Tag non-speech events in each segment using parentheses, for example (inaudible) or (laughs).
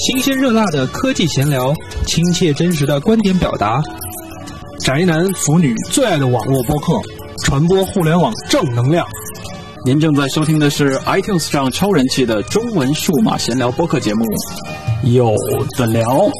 新鲜热辣的科技闲聊，亲切真实的观点表达，宅男腐女最爱的网络播客，传播互联网正能量。您正在收听的是 iTunes 上超人气的中文数码闲聊播客节目，有的聊。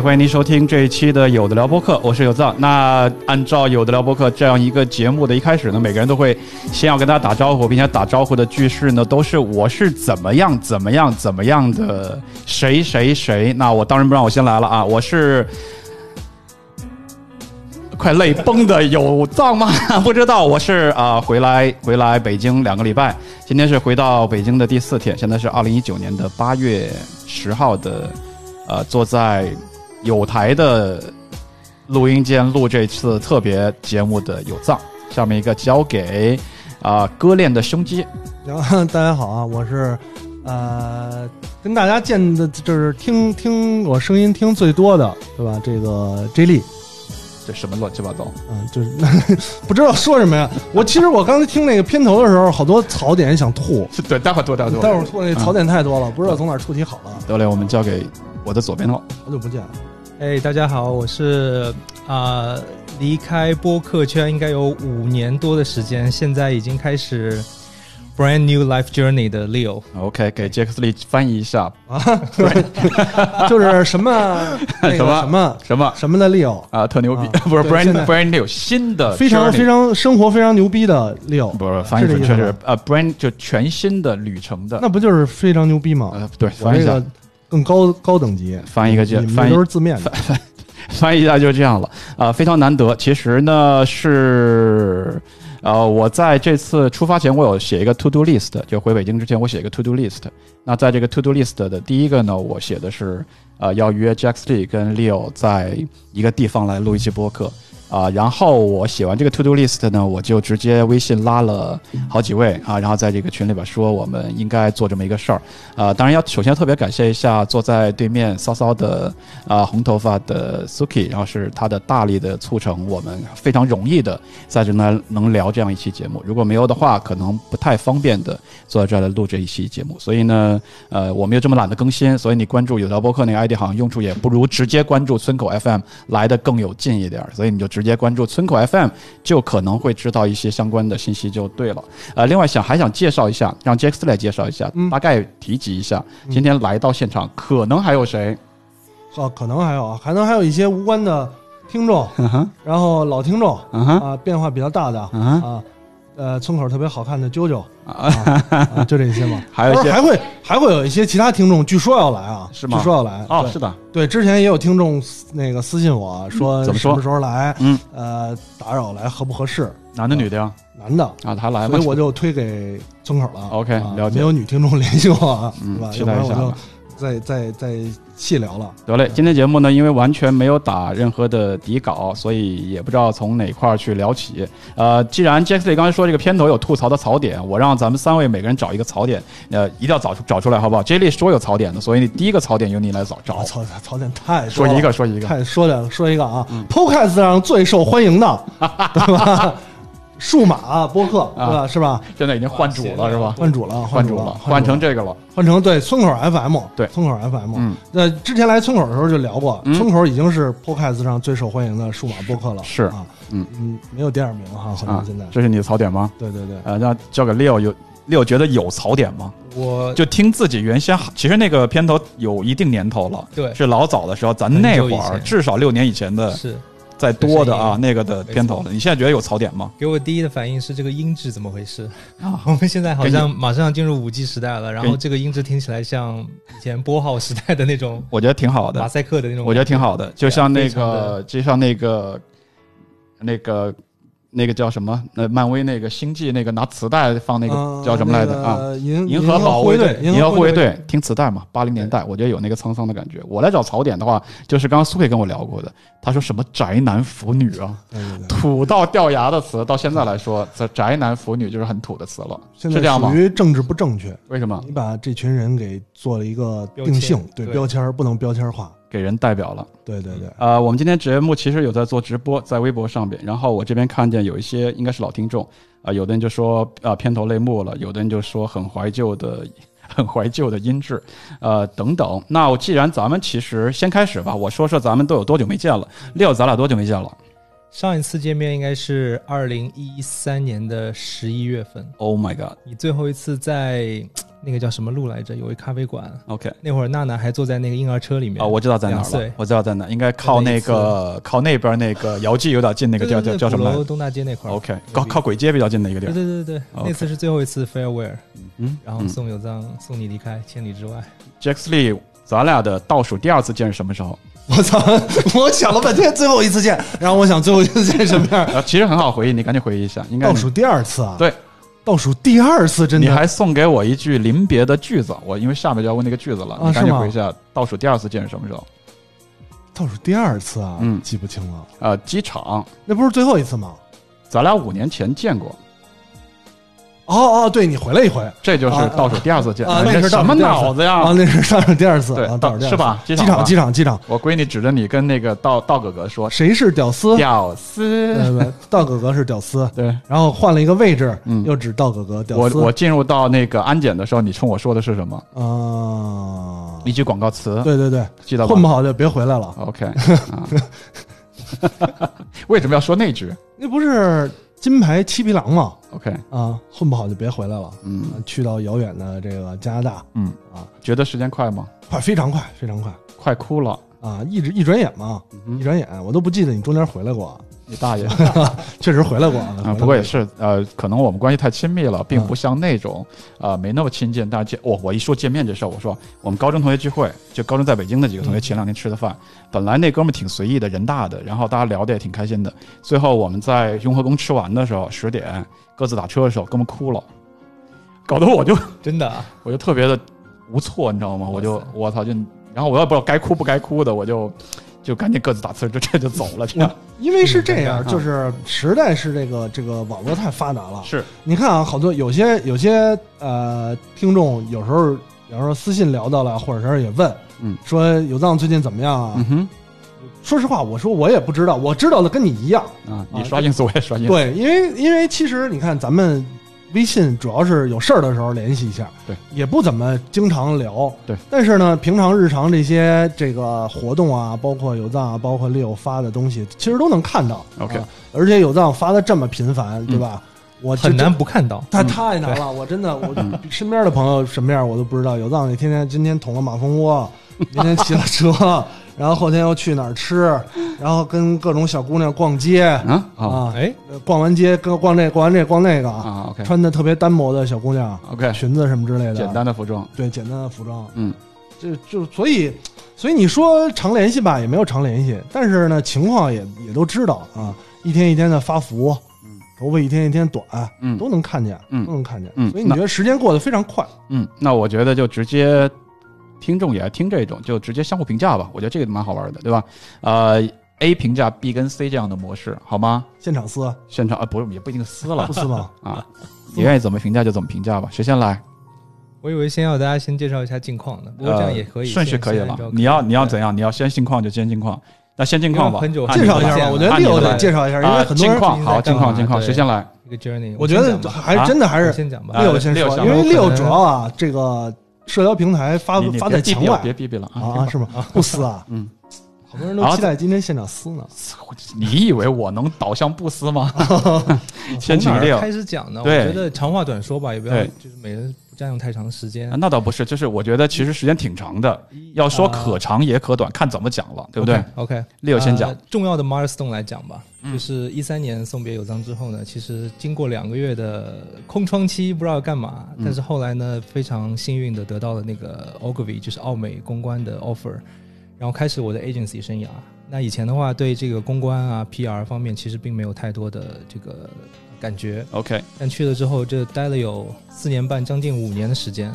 欢迎您收听这一期的有的聊播客，我是有藏。那按照有的聊播客这样一个节目的一开始呢，每个人都会先要跟大家打招呼，并且打招呼的句式呢都是我是怎么样怎么样怎么样的谁谁谁。那我当然不让我先来了啊，我是快泪崩的有藏吗？不知道，我是啊，回来回来北京两个礼拜，今天是回到北京的第四天，现在是二零一九年的八月十号的，呃，坐在。有台的录音间录这次特别节目的有藏，下面一个交给啊割裂的胸肌。然后大家好啊，我是呃跟大家见的就是听听我声音听最多的对吧？这个 J 莉，这什么乱七八糟？嗯，就是不知道说什么呀。我其实我刚才听那个片头的时候，好多槽点想吐。(laughs) 对，待会儿吐，待会儿吐，待会儿吐，那槽点太多了，不知道从哪出题好了。得嘞，我们交给我的左边头，好久不见了。哎，大家好，我是啊，离开播客圈应该有五年多的时间，现在已经开始 brand new life journey 的 Leo。OK，给杰克斯利翻译一下。啊，(laughs) 就是什么 (laughs) 什么？什么什么？什么的 Leo 啊，特牛逼，(laughs) 不是 brand brand new 新的，非常非常生活非常牛逼的 Leo，不是翻译准确是啊 brand 就全新的旅程的，那不就是非常牛逼吗？呃，对，翻译一下。更高高等级，翻译一个就翻译都是字面的，翻 (laughs) 翻译一下就这样了啊，非常难得。其实呢是，呃，我在这次出发前，我有写一个 to do list，就回北京之前我写一个 to do list。那在这个 to do list 的第一个呢，我写的是，呃，要约 Jack Lee 跟 Leo 在一个地方来录一期播客。啊，然后我写完这个 to do list 呢，我就直接微信拉了好几位啊，然后在这个群里边说我们应该做这么一个事儿啊。当然要首先特别感谢一下坐在对面骚骚的啊红头发的 Suki，然后是他的大力的促成，我们非常容易的在这呢能聊这样一期节目。如果没有的话，可能不太方便的坐在这儿来录这一期节目。所以呢，呃，我们又这么懒得更新，所以你关注有条播客那个 ID 好像用处也不如直接关注村口 FM 来的更有劲一点，所以你就。直接关注村口 FM，就可能会知道一些相关的信息，就对了。呃，另外想还想介绍一下，让杰克斯来介绍一下，大概提及一下，今天来到现场可能还有谁？哦，可能还有啊，可能还有一些无关的听众，然后老听众啊，变化比较大的啊。呃，村口特别好看的啾啾啊，就这些嘛。(laughs) 还有一些，还会还会有一些其他听众，据说要来啊，是吗？据说要来哦，是的，对，之前也有听众那个私信我说，怎么说？什么时候来？嗯，呃，打扰来合不合适？男的女的呀？男的啊，他来，所以我就推给村口了。OK，了解。没有女听众联系我，是吧？期待一下。再再再细聊了。得嘞，今天节目呢，因为完全没有打任何的底稿，所以也不知道从哪块儿去聊起。呃，既然 Jacky 刚才说这个片头有吐槽的槽点，我让咱们三位每个人找一个槽点，呃，一定要找出找出来，好不好？J 莉说有槽点的，所以你第一个槽点由你来找找。槽槽点太说一个说一个，太说两说一个啊，Podcast 上最受欢迎的，(laughs) 对吧？数码播客对吧？是吧？现在已经换主了是吧？换主了，换主了，换成这个了，换成对村口 FM，对村口 FM。嗯，那之前来村口的时候就聊过，村口已经是 Podcast 上最受欢迎的数码播客了。是啊，嗯嗯，没有第二名哈，好像现在。这是你的槽点吗？对对对。呃，那交给 Leo，有 Leo 觉得有槽点吗？我就听自己原先，其实那个片头有一定年头了，对，是老早的时候，咱那会儿至少六年以前的。是。再多的啊，那个的片头了。你现在觉得有槽点吗？给我第一的反应是这个音质怎么回事啊？我们现在好像马上进入五 G 时代了，然后这个音质听起来像以前拨号时代的那种。(laughs) 我觉得挺好的，马赛克的那种。我觉得挺好的，就像那个，就像那个，那个。那个叫什么？呃，漫威那个星际那个拿磁带放那个叫什么来着啊？银银河保卫队，银河护卫队，听磁带嘛，八零年代，我觉得有那个沧桑的感觉。我来找槽点的话，就是刚刚苏菲跟我聊过的，他说什么宅男腐女啊，(laughs) 土到掉牙的词，到现在来说，这宅男腐女就是很土的词了，是这样吗？属于政治不正确，为什么？你把这群人给做了一个定性，对标签不能标签化。给人代表了，对对对，呃，我们今天节目其实有在做直播，在微博上边，然后我这边看见有一些应该是老听众，啊，有的人就说啊片头泪目了，有的人就说很怀旧的，很怀旧的音质，呃等等。那我既然咱们其实先开始吧，我说说咱们都有多久没见了？六，咱俩多久没见了？上一次见面应该是二零一三年的十一月份。Oh my god！你最后一次在。那个叫什么路来着？有一咖啡馆。OK，那会儿娜娜还坐在那个婴儿车里面。哦，我知道在哪了。我知道在哪，应该靠那个靠那边那个姚记有点近，那个叫叫叫什么？东大街那块。OK，靠靠簋街比较近的一个地儿。对对对对，那次是最后一次 farewell。嗯，然后送有藏送你离开千里之外。Jack Lee，咱俩的倒数第二次见是什么时候？我操！(laughs) 我想了半天，最后一次见，然后我想最后一次见什么样？其实很好回忆，你赶紧回忆一下。应该倒数第二次啊？对。倒数第二次，真的，你还送给我一句临别的句子，我因为下面就要问那个句子了，你赶紧回一下。倒数第二次见是什么时候？倒数第二次啊，嗯，记不清了。呃，机场，那不是最后一次吗？咱俩五年前见过。哦哦，对你回来一回，这就是倒数第二次见啊！那是什么脑子呀？啊，那是倒数第二次，对，倒是吧？机场，机场，机场。我闺女指着你跟那个道道哥哥说：“谁是屌丝？”屌丝，道哥哥是屌丝。(laughs) 对，然后换了一个位置，又指道哥哥屌丝。我我进入到那个安检的时候，你冲我说的是什么？啊，一句广告词。对对对，记得混不好就别回来了。OK。(laughs) (laughs) 为什么要说那句？那不是。金牌七匹狼嘛，OK 啊，混不好就别回来了。嗯，去到遥远的这个加拿大，嗯啊，觉得时间快吗？快，非常快，非常快，快哭了啊！一直一转眼嘛，一转眼我都不记得你中间回来过。你大爷，(laughs) 确实回来过啊！不过也是，呃，可能我们关系太亲密了，并不像那种，呃，没那么亲近。但是见我，我一说见面这事儿，我说我们高中同学聚会，就高中在北京的几个同学，前两天吃的饭，本来那哥们挺随意的，人大的，然后大家聊的也挺开心的。最后我们在雍和宫吃完的时候，十点各自打车的时候，哥们哭了，搞得我就真的，我就特别的无措，你知道吗？我就 (laughs) 我操，就然后我也不知道该哭不该哭的，我就。就赶紧各自打字，就这就走了。(laughs) 这样，因为是这样，就是实在是这个这个网络太发达了。是，你看啊，好多有些有些呃听众有时候有时候私信聊到了，或者是也问，嗯，说有藏最近怎么样啊？嗯哼，说实话，我说我也不知道，我知道的跟你一样啊。你刷 ins 我也刷 ins。对，因为因为其实你看咱们。微信主要是有事儿的时候联系一下，对，也不怎么经常聊，对。但是呢，平常日常这些这个活动啊，包括有藏啊，包括 Leo 发的东西，其实都能看到。OK，而且有藏发的这么频繁，对吧？我很难不看到，他太难了。我真的，我 (laughs) 身边的朋友什么样我都不知道。有藏，你天天今天捅了马蜂窝，明天骑了车。然后后天又去哪儿吃，然后跟各种小姑娘逛街啊？啊！哎，逛完街，跟逛这逛完这逛那个啊，OK，穿的特别单薄的小姑娘，OK，裙子什么之类的，简单的服装，对，简单的服装，嗯，就就所以，所以你说常联系吧，也没有常联系，但是呢，情况也也都知道啊，一天一天的发福，嗯，头发一天一天短，嗯，都能看见，嗯，都能看见，嗯，所以你觉得时间过得非常快，嗯，那我觉得就直接。听众也爱听这种，就直接相互评价吧。我觉得这个蛮好玩的，对吧？呃，A 评价 B 跟 C 这样的模式，好吗？现场撕，现场啊，不是也不一定撕了，不撕吗？啊，你愿意怎么评价就怎么评价吧。谁先来？我以为先要大家先介绍一下近况的，不过这样也可以，顺序可以了。你要你要怎样？你要先近况就先近况，那先近况吧。介绍一下吧，我觉得六得介绍一下，因为很多人好近况近况，谁先来？一个 journey，我觉得还真的还是先讲吧。六先说，因为六主要啊这个。社交平台发发在墙外，别逼逼了啊！是吗？不撕啊？嗯，好多人都期待今天现场撕呢。(laughs) 你以为我能导向不撕吗？(laughs) 先举例开始讲呢？我觉得长话短说吧，也不要就是每人。占用太长的时间，那倒不是，就是我觉得其实时间挺长的，要说可长也可短，看怎么讲了，对不对？OK，Leo 先讲。重要的 milestone 来讲吧，就是一三年送别有藏之后呢，其实经过两个月的空窗期，不知道干嘛，但是后来呢，非常幸运的得到了那个 Ogilvy，就是奥美公关的 offer，然后开始我的 agency 生涯，那以前的话，对这个公关啊、PR 方面，其实并没有太多的这个感觉。OK，但去了之后，这待了有四年半，将近五年的时间，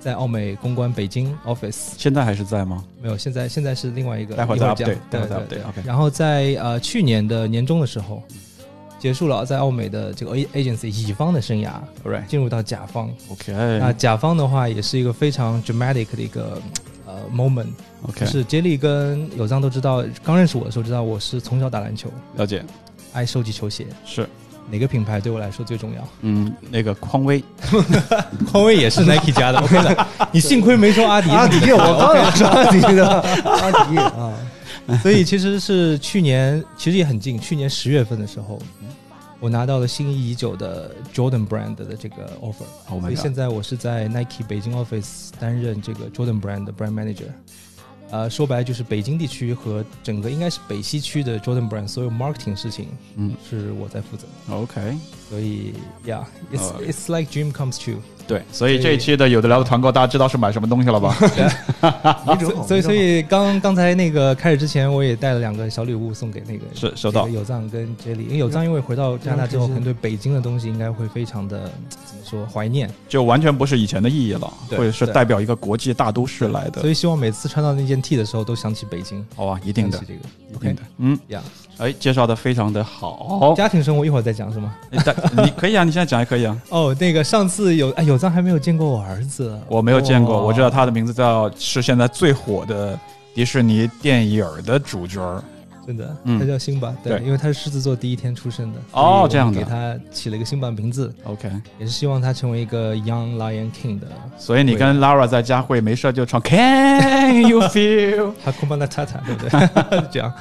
在奥美公关北京 office 现在还是在吗？没有，现在现在是另外一个，待会儿再讲 update，待会儿再对对 update，OK 然后在呃去年的年终的时候，结束了在奥美的这个 A agency 乙方的生涯，Alright。进入到甲方。OK 那甲方的话，也是一个非常 dramatic 的一个呃 moment，OK，就是杰里跟有藏都知道，刚认识我的时候知道我是从小打篮球，了解，爱收集球鞋，是哪个品牌对我来说最重要？嗯，那个匡威 (laughs) 匡威也是 Nike 家的，OK 的。你幸亏没说阿迪，阿迪，我刚要说阿迪的阿迪啊，所以其实是去年，其实也很近，去年十月份的时候，我拿到了心仪已久的 Jordan Brand 的这个 offer，，Oh 所以现在我是在 Nike 北京 office 担任这个 Jordan Brand 的 Brand Manager。呃，说白了就是北京地区和整个应该是北西区的 Jordan Brand 所有 marketing 事情嗯是我在负责，OK，所以，Yeah，it's、呃 it's like dream comes true。对，所以这一期的有的聊的团购，大家知道是买什么东西了吧？(laughs) 所以，所以刚刚才那个开始之前，我也带了两个小礼物送给那个是收到。有藏跟杰里，因为有藏因为回到加拿大之后，可能对北京的东西应该会非常的怎么说怀念，就完全不是以前的意义了，对或者是代表一个国际大都市来的。所，以希望每次穿到那件 T 的时候都想起北京，好吧？一定的。想，起这个。一定 OK 的，嗯，呀。哎，介绍的非常的好，家庭生活一会儿再讲是吗？(laughs) 你可以啊，你现在讲也可以啊。哦，那个上次有哎有藏还没有见过我儿子，我没有见过，哇。我知道他的名字叫是现在最火的迪士尼电影的主角儿。真的，嗯。他叫辛巴，对，对。因为他是狮子座第一天出生的，哦这样的。给他起了一个辛巴名字，OK，也是希望他成为一个 Young Lion King 的。所以你跟 Lara 在家会没事就唱 Can you feel？哈库巴纳塔塔，对不对？(laughs) 这样，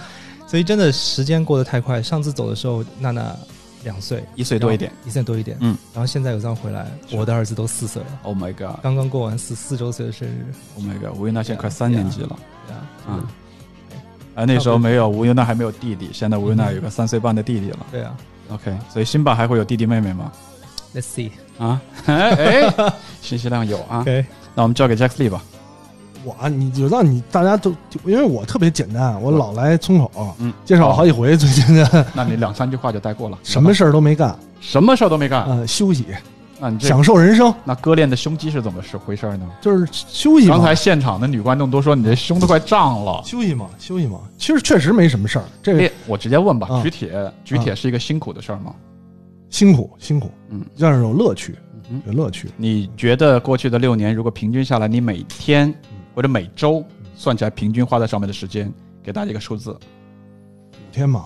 所以真的时间过得太快。上次走的时候，娜娜两岁，一岁多一点。一岁多一点，嗯，然后现在有藏回来，我的儿子都四岁了，Oh my god！Oh 刚刚过完四四周岁的生日，Oh my god！吴云娜现在快三年级了。对啊，嗯，啊，那时候没有吴云娜还没有弟弟，现在吴云娜有个三岁半的弟弟了。对啊 OK，所以辛巴还会有弟弟妹妹吗？，Let's see，啊，(laughs) 哎，(laughs) 信息量有啊。OK，那我们交给 Jack Lee 吧。我啊你就让你大家都，就因为我特别简单，我老来村口，嗯介绍了好几回，最近的那你两三句话就带过了。(laughs) 什么事儿都没干，什么事儿都没干？呃，休息，那你这享受人生，那割裂的胸肌是怎么是回事儿呢？就是休息。刚才现场的女观众都说你这胸都快胀了。休息嘛，休息嘛，其实确实没什么事儿，这个哎，我直接问吧，啊举铁举铁是一个辛苦的事儿吗？辛苦辛苦，嗯，但是有乐趣，嗯有乐趣。你觉得过去的六年，如果平均下来，你每天或者每周算起来平均花在上面的时间，给大家一个数字，五天嘛，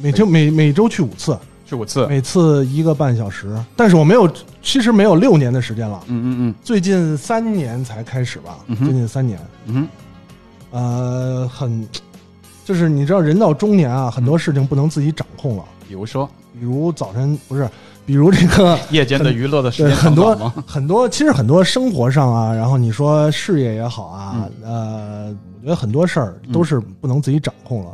每周每每周去五次，去五次。每次一个半小时。但是我没有，其实没有六年的时间了，嗯嗯嗯。最近三年才开始吧，嗯哼。最近三年，嗯嗯呃，很，就是你知道，人到中年啊，很多事情不能自己掌控了，比如说？比如早晨不是，比如这个 (laughs) 夜间的娱乐的时间很多？很多，其实很多生活上啊，然后你说事业也好啊，呃，我觉得很多事儿都是不能自己掌控了。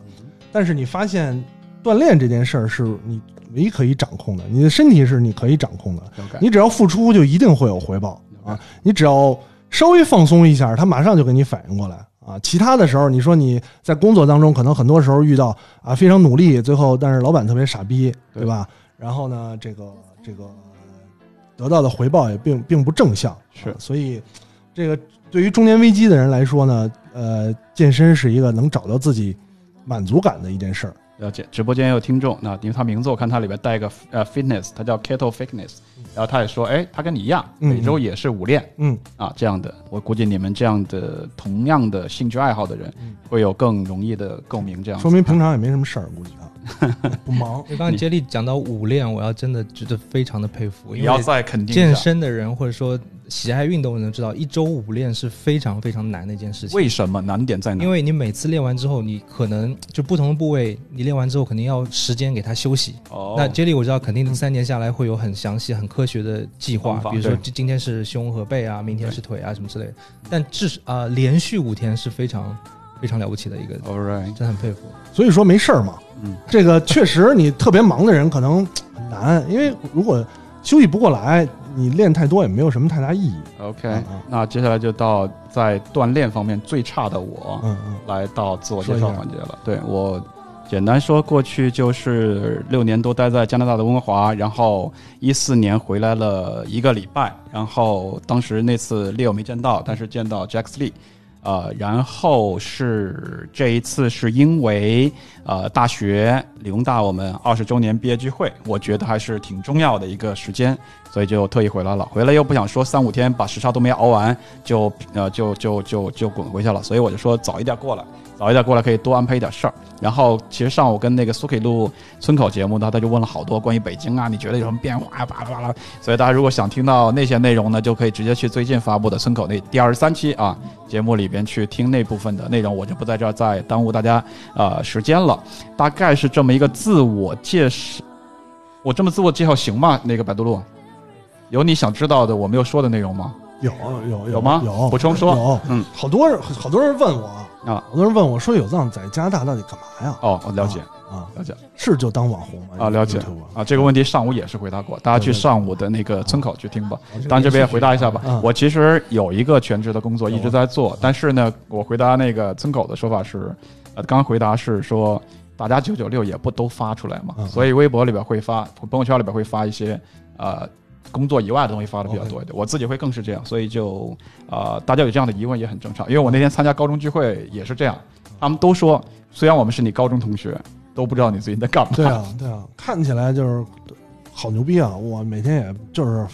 但是你发现锻炼这件事儿是你唯一可以掌控的，你的身体是你可以掌控的你只要付出就一定会有回报啊！你只要稍微放松一下，他马上就给你反应过来啊。其他的时候，你说你在工作当中，可能很多时候遇到啊非常努力，最后但是老板特别傻逼，对对吧？然后呢，这个这个得到的回报也并并不正向，是啊所以这个对于中年危机的人来说呢，呃，健身是一个能找到自己满足感的一件事儿。了解，直播间也有听众，那因为他名字我看他里边带一个呃 fitness，他叫 Keto Fitness，然后他也说，哎，他跟你一样，嗯每周也是五练嗯，啊这样的。我估计你们这样的同样的兴趣爱好的人，会有更容易的共鸣。这样说明平常也没什么事儿，估计啊 (laughs) 不忙。刚才杰里讲到五练，我要真的觉得非常的佩服，因为你要再肯定健，身的人或者说喜爱运动的人知道，一周五练是非常非常难的一件事情。为什么难点在哪？因为你每次练完之后，你可能就不同的部位，你练完之后肯定要时间给它休息。哦，那杰里我知道，肯定三年下来会有很详细、很科学的计划比如说今今天是胸和背啊，明天是腿啊什么之类的。但至少啊、连续五天是非常非常了不起的一个，All right，真的很佩服。所以说没事儿嘛。嗯，这个确实你特别忙的人可能 (tsk) 很难，因为如果休息不过来，你练太多也没有什么太大意义。OK，那接下来就到在锻炼方面最差的我，嗯嗯，来到自我介绍环节了。对我简单说，过去就是六年多待在加拿大的温哥华，然后一四年回来了一个礼拜，然后当时那次 Leo 没见到，但是见到 Jack Lee。呃，然后是这一次是因为呃大学理工大我们二十周年毕业聚会，我觉得还是挺重要的一个时间，所以就特意回来了。回来又不想说三五天把时差都没熬完，就呃就就就就滚回去了，所以我就说早一点过来，早一点过来可以多安排一点事儿。然后其实上午跟那个苏 K 录村口节目呢，他就问了好多关于北京啊，你觉得有什么变化呀？巴拉巴拉。所以大家如果想听到那些内容呢，就可以直接去最近发布的村口那第二十三期啊节目里边去听那部分的内容，我就不在这儿再耽误大家呃时间了。大概是这么一个自我介绍，我这么自我介绍行吗？那个百度路有你想知道的我没有说的内容吗？有有有吗有补充说有，嗯，好多人好多人问我啊，好多人问我说有藏在加拿大到底干嘛呀？哦，我了解。啊，了解，是就当网红吗？啊，了解啊，这个问题上午也是回答过，大家去上午的那个村口去听吧当然这边也回答一下吧嗯。我其实有一个全职的工作一直在做，但是呢，我回答那个村口的说法是，呃，刚刚回答是说，大家九九六也不都发出来嘛，嗯所以微博里边会发，朋友圈里边会发一些呃。工作以外的东西发的比较多一点，我自己会更是这样，所以就呃，大家有这样的疑问也很正常。因为我那天参加高中聚会也是这样，他们都说，虽然我们是你高中同学，都不知道你最近在干嘛。对啊，对啊，看起来就是好牛逼啊！我每天也就是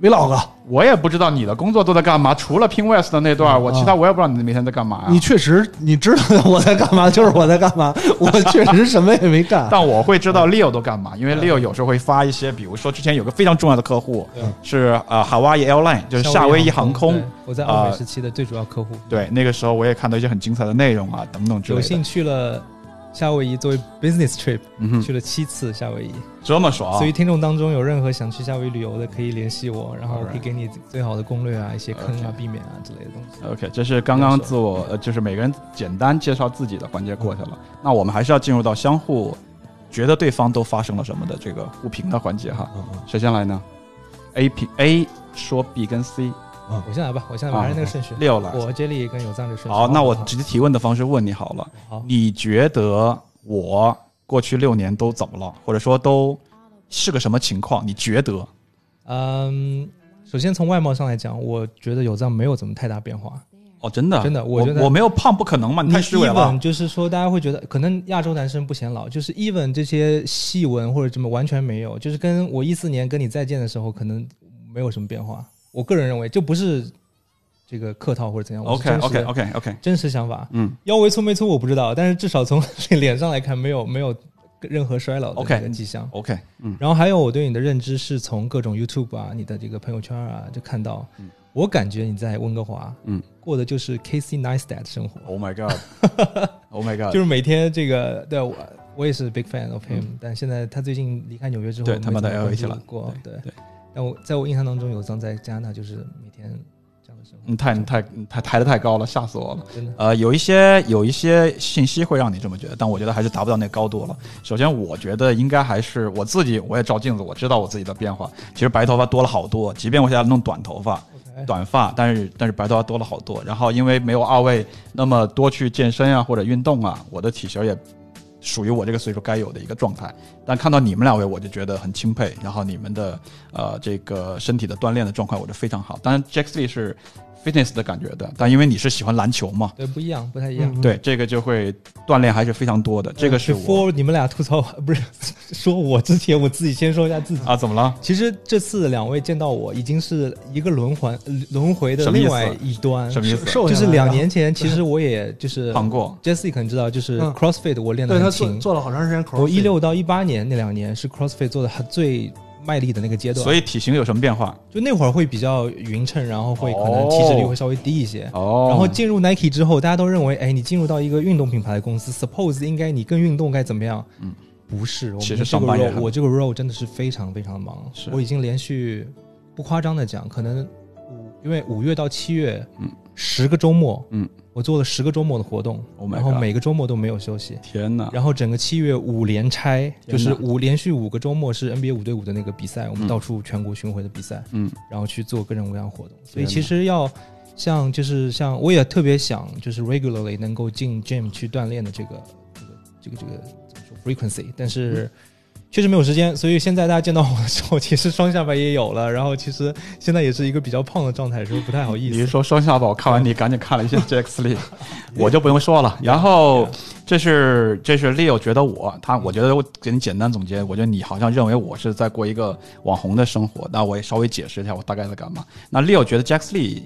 vlog，我也不知道你的工作都在干嘛，除了拼 West 的那段，我其他我也不知道你每天在干嘛呀、你确实你知道我在干嘛，就是我在干嘛，(laughs) 我确实什么也没干。但我会知道 Leo 都干嘛，因为 Leo 有时候会发一些，比如说之前有个非常重要的客户是呃 Hawaii Airline，就是夏威夷航空对，我在欧美时期的最主要客户。对，那个时候我也看到一些很精彩的内容啊，等等之类的。有幸去了夏威夷作为 business trip，、嗯去了七次夏威夷，这么爽所以听众当中有任何想去夏威夷旅游的，可以联系我，然后我可以给你最好的攻略啊，一些坑啊、避免啊之类的东西。OK，这是刚刚自我呃，就是每个人简单介绍自己的环节过去了。那我们还是要进入到相互觉得对方都发生了什么的这个互评的环节哈。谁先来呢？A 评 A 说 B 跟 C，我先来吧，我先来还是那个顺序。六了，我接力跟有藏这顺序。好，那我直接提问的方式问你好了。好，你觉得我过去六年都怎么了，或者说都是个什么情况？你觉得？嗯，首先从外貌上来讲，我觉得有藏没有怎么太大变化。哦，真的，真的，我觉得我没有胖，不可能嘛？你太虚伪了。就是说，大家会觉得可能亚洲男生不显老，就是 even 这些细纹或者什么完全没有，就是跟我一四年跟你再见的时候，可能没有什么变化。我个人认为，就不是这个客套或者怎样。OK OK OK OK，真实想法。嗯，腰围粗没粗我不知道，但是至少从 (laughs) 脸上来看，没有没有任何衰老的这个迹象。OK，嗯。然后还有我对你的认知是从各种 YouTube 啊、你的这个朋友圈啊，就看到。嗯我感觉你在温哥华，嗯，过的就是 Casey Neistat 生活。(laughs) Oh my god！Oh my god！就是每天这个，对我我也是 big fan of him，、嗯、但现在他最近离开纽约之后，对他们到 LA 去了。过对对。但我在我印象当中，有张在加拿大就是每天这样的生活。你太你太你太抬得太高了，吓死我了。真的。呃，有一些有一些信息会让你这么觉得，但我觉得还是达不到那高度了。首先，我觉得应该还是我自己，我也照镜子，我知道我自己的变化。其实白头发多了好多，即便我现在弄短头发。短发，但是但是白头发多了好多。然后因为没有二位那么多去健身啊或者运动啊，我的体型也属于我这个岁数该有的一个状态。但看到你们两位，我就觉得很钦佩。然后你们的呃这个身体的锻炼的状况，我觉得非常好。当然，Jack Lee 是 fitness 的感觉的，但因为你是喜欢篮球嘛，对，不一样，不太一样。嗯、对，这个就会锻炼还是非常多的。这个是我你们俩吐槽不是说我之前，我自己先说一下自己啊，怎么了？其实这次两位见到我，已经是一个轮环轮回的另外一端。什么意思？就是两年前，其实我也就是胖过。Jesse 可能知道，就是 CrossFit 我练的很勤，做了好长时间 CrossFit。我一六到一八年那两年是 CrossFit 做的最。卖力的那个阶段，所以体型有什么变化？就那会儿会比较匀称，然后会可能体脂率会稍微低一些。哦。然后进入 Nike 之后，大家都认为，哎，你进入到一个运动品牌的公司，suppose 应该你更运动该怎么样？嗯，不是。其实这个也 role 我这个 role 真的是非常非常忙。我已经连续不夸张的讲，可能五因为五月到七月，嗯，十个周末，嗯，我做了十个周末的活动 Oh 然后每个周末都没有休息，天哪！然后整个七月五连拆，就是五连续五个周末是 NBA 五对五的那个比赛，我们嗯到处全国巡回的比赛，嗯然后去做各种各样的活动。所以其实要像就是像我也特别想就是 regularly 能够进 gym 去锻炼的这个这个这个这个怎么说 frequency，但是。嗯确实没有时间，所以现在大家见到我的时候，(laughs) 其实双下巴也有了，然后其实现在也是一个比较胖的状态，是不是不太好意思。你是说双下巴？我看完你赶紧看了一下 (laughs) Jack Lee，我就不用说了。然后这是这是 Leo 觉得我他，我觉得我给你简单总结，我觉得你好像认为我是在过一个网红的生活，那我也稍微解释一下我大概在干嘛。那 Leo 觉得 Jack Lee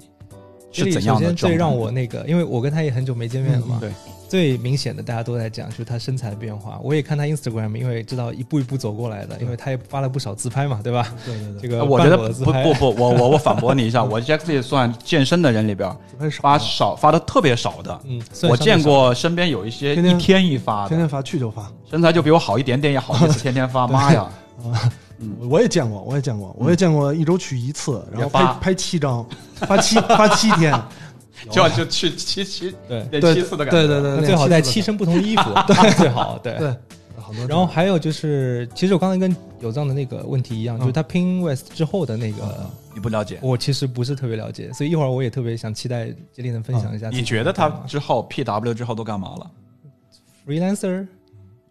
是怎样首的状态？先最让我那个，因为我跟他也很久没见面了嘛，对，最明显的大家都在讲就是他身材的变化。我也看他 Instagram，因为知道一步一步走过来的，因为他也发了不少自拍嘛，对吧？对对对，这个我觉得不不不，我我我反驳你一下，(laughs) 我 Jack Lee 算健身的人里边发少发的特别少的。嗯，我见过身边有一些天天一天一发，天天发去就发，身材就比我好一点点，也好意思天天发，(laughs) 妈呀！嗯。(laughs) 我也见过，我也见过，我也见过一周去一次，然后发。拍拍七张，发七发七天，就要就去七七对，练对七次的感觉，对对对，那最好带七七身不同的衣服，(laughs) 对，最好对。对，然后还有就是，其实我刚才跟有藏的那个问题一样，嗯。就是他 Pin West 之后的那个，你不了解。我其实不是特别了解，所以一会儿我也特别想期待杰力能分享一下。你觉得他之后 PW 之后都干嘛了？Freelancer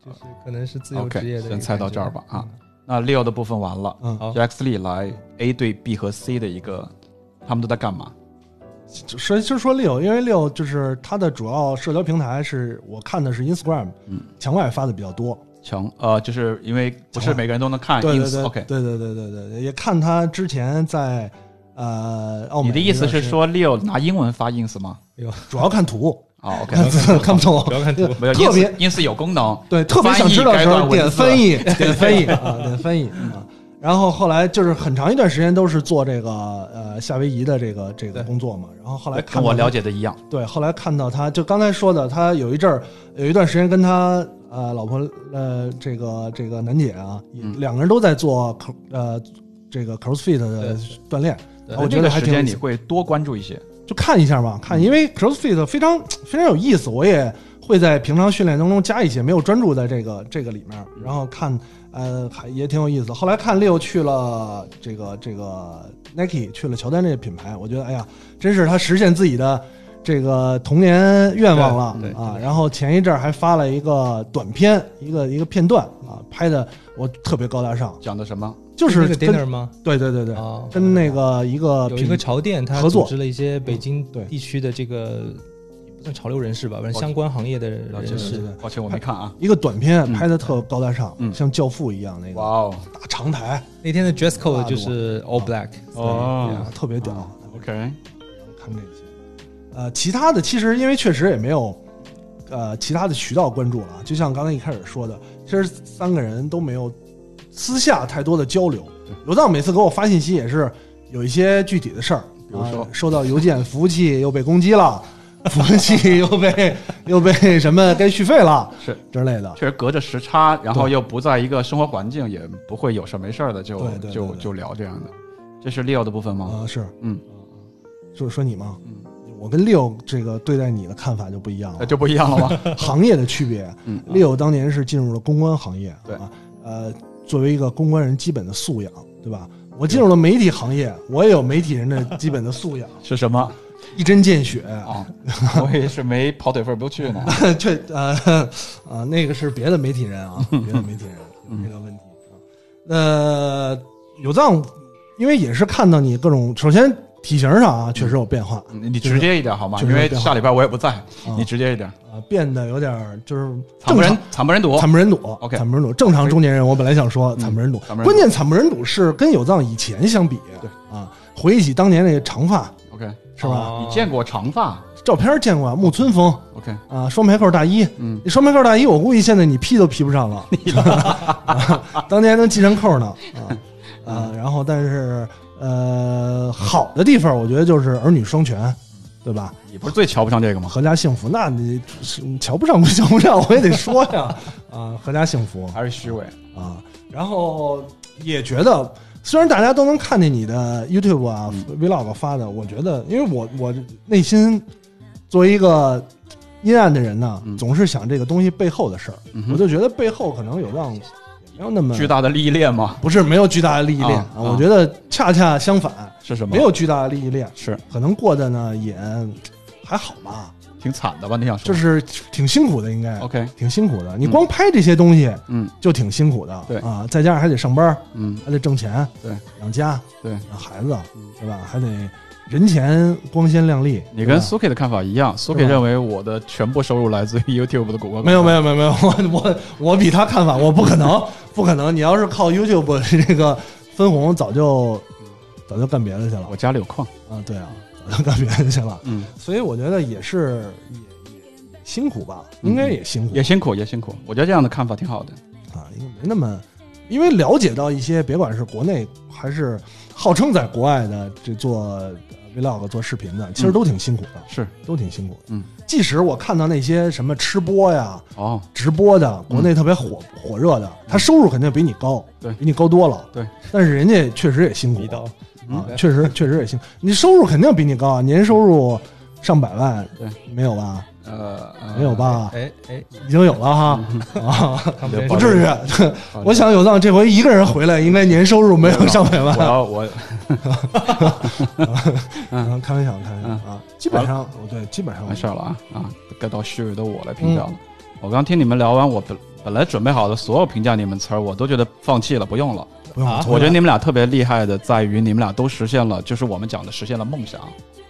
就是可能是自由职业的。先猜到这儿吧啊。那 Leo 的部分完了。嗯，好，Jack Lee 来 A 对 B 和 C 的一个，他们都在干嘛？说就说六，因为六就是它的主要社交平台是我看的是 Instagram，嗯，墙外发的比较多。墙呃，就是因为不是每个人都能看对对对 OK。对对对对对对，也看他之前在呃澳美你的意思是说 Leo 拿英文发 ins 吗？主要看图，(laughs) 啊，OK，看不懂不。要看图，没有特别 ins 有功能，对，特别想知道的时候点翻译译，点翻译 (laughs) 啊，点翻译啊。然后后来就是很长一段时间都是做这个呃夏威夷的这个这个工作嘛。然后后来看跟我了解的一样。对，后来看到他就刚才说的，他有一阵儿有一段时间跟他呃老婆呃这个这个楠姐啊，嗯。两个人都在做呃这个 CrossFit 的锻炼，我觉得还时间你会多关注一些。就看一下吧，看，因为 CrossFit 非常非常有意思，我也会在平常训练当中加一些，没有专注在这个这个里面，然后看，呃，还也挺有意思。后来看六去了这个这个 Nike 去了乔丹这个品牌，我觉得哎呀，真是他实现自己的这个童年愿望了啊。然后前一阵儿还发了一个短片，一个一个片段啊，拍的我特别高大上，讲的什么？就是那个 dinner 吗？对对对对，啊，跟那个一个有一品个潮店，他合作组织了一些北京对地区的这个潮流人士吧，反正相关行业的人士。抱歉，我没看啊。(laughs) 一个短片嗯。拍的特高大上，嗯。像教父一样那个哇哦。大长台，那天的 dress code 就是 all black，哦。啊特别屌。，OK，看这些，呃，其他的其实因为确实也没有，呃，其他的渠道关注了。就像刚才一开始说的，其实三个人都没有私下太多的交流。刘藏每次给我发信息也是有一些具体的事儿，比如说。啊收到邮件，服务器又被攻击了，服务器又被又被什么该续费了，(laughs) 是之类的。确实隔着时差，然后又不在一个生活环境，也不会有事没事儿的就对对对对就就聊这样的。这是 Leo 的部分吗？啊，是，嗯，就是说你吗？嗯，我跟 Leo 这个对待你的看法就不一样了，就不一样了吗？(laughs) (laughs) 行业的区别。嗯，六当年是进入了公关行业，对啊，呃，作为一个公关人基本的素养，对吧？我进入了媒体行业，我也有媒体人的基本的素养，是什么？一针见血。啊，我也是没跑腿份儿不去呢。(laughs) 这呃啊，那个是别的媒体人啊，别的媒体人 (laughs) 嗯有这个问题啊。呃，有藏，因为也是看到你各种，首先体型上啊，确实有变化你你直接一点好吗？确实因为下礼拜我也不在，啊你直接一点。啊，变得有点就是惨不忍正常。惨不忍睹。惨不忍睹 OK 惨不忍睹。正常中年人，我本来想说惨不忍睹，关键惨不忍睹是跟有藏以前相比，对啊，回忆起当年那个长发是吧？哦。你见过长发？照片见过，木村风？OK，啊，双排扣大衣，嗯，那双排扣大衣，我估计现在你披都披不上了，(laughs) 啊 (laughs) 当年还能系上扣呢，啊 (laughs) 啊，然后但是呃，好的地方我觉得就是儿女双全，对吧？你不是最瞧不上这个吗？阖家幸福，那你瞧不上不瞧不上，我也得说呀，啊，阖家幸福，还是虚伪？啊，然后也觉得虽然大家都能看见你的 YouTube 啊、Vlog 发的，我觉得，因为我我内心作为一个阴暗的人呢，总是想这个东西背后的事儿，我就觉得背后可能有让也没有那么巨大的利益链吗？不是没有巨大的利益链啊，我觉得恰恰相反，是什么？没有巨大的利益链，是可能过得呢也还好吧。挺惨的吧？你想说就是挺辛苦的，应该 OK，挺辛苦的。你光拍这些东西，嗯，就挺辛苦的，对啊，再加上还得上班，嗯，还得挣钱，对，养家，对，养孩子，对吧？还得人前光鲜亮丽。你跟苏 K 的看法一样，苏 K 认为我的全部收入来自于 YouTube 的广告。没有，没有，没有，没有，(laughs) 我我我比他看法，我不可能，(laughs) 不可能。你要是靠 YouTube 这个分红，早就早就干别的去了。我家里有矿啊，对啊，干别的去了。嗯，所以我觉得也是也也。辛苦吧，应该也辛苦，也辛苦，也辛苦。我觉得这样的看法挺好的啊，因为没那么，因为了解到一些，别管是国内还是号称在国外的这做 vlog 做视频的，其实都挺辛苦的，是都挺辛苦的。嗯，即使我看到那些什么吃播呀、哦直播的，国内特别火火热的，他收入肯定比你高，对，比你高多了，对。但是人家确实也辛苦啊，确实 (laughs) 确实也辛苦。你收入肯定比你高啊，年收入上百万，对，没有吧？呃，没有吧？哎哎，已经有了哈啊，不至于。我想有藏这回一个人回来，应该年收入没有上百万。我我，(laughs) 嗯，开玩笑，开玩笑啊。基本上，对，基本上完事儿了啊啊，该到虚伪的我来评价了。我刚听你们聊完，我本本来准备好的所有评价你们词儿，我都觉得放弃了，不用了。不用了，我觉得你们俩特别厉害的在于，你们俩都实现了，就是我们讲的实现了梦想。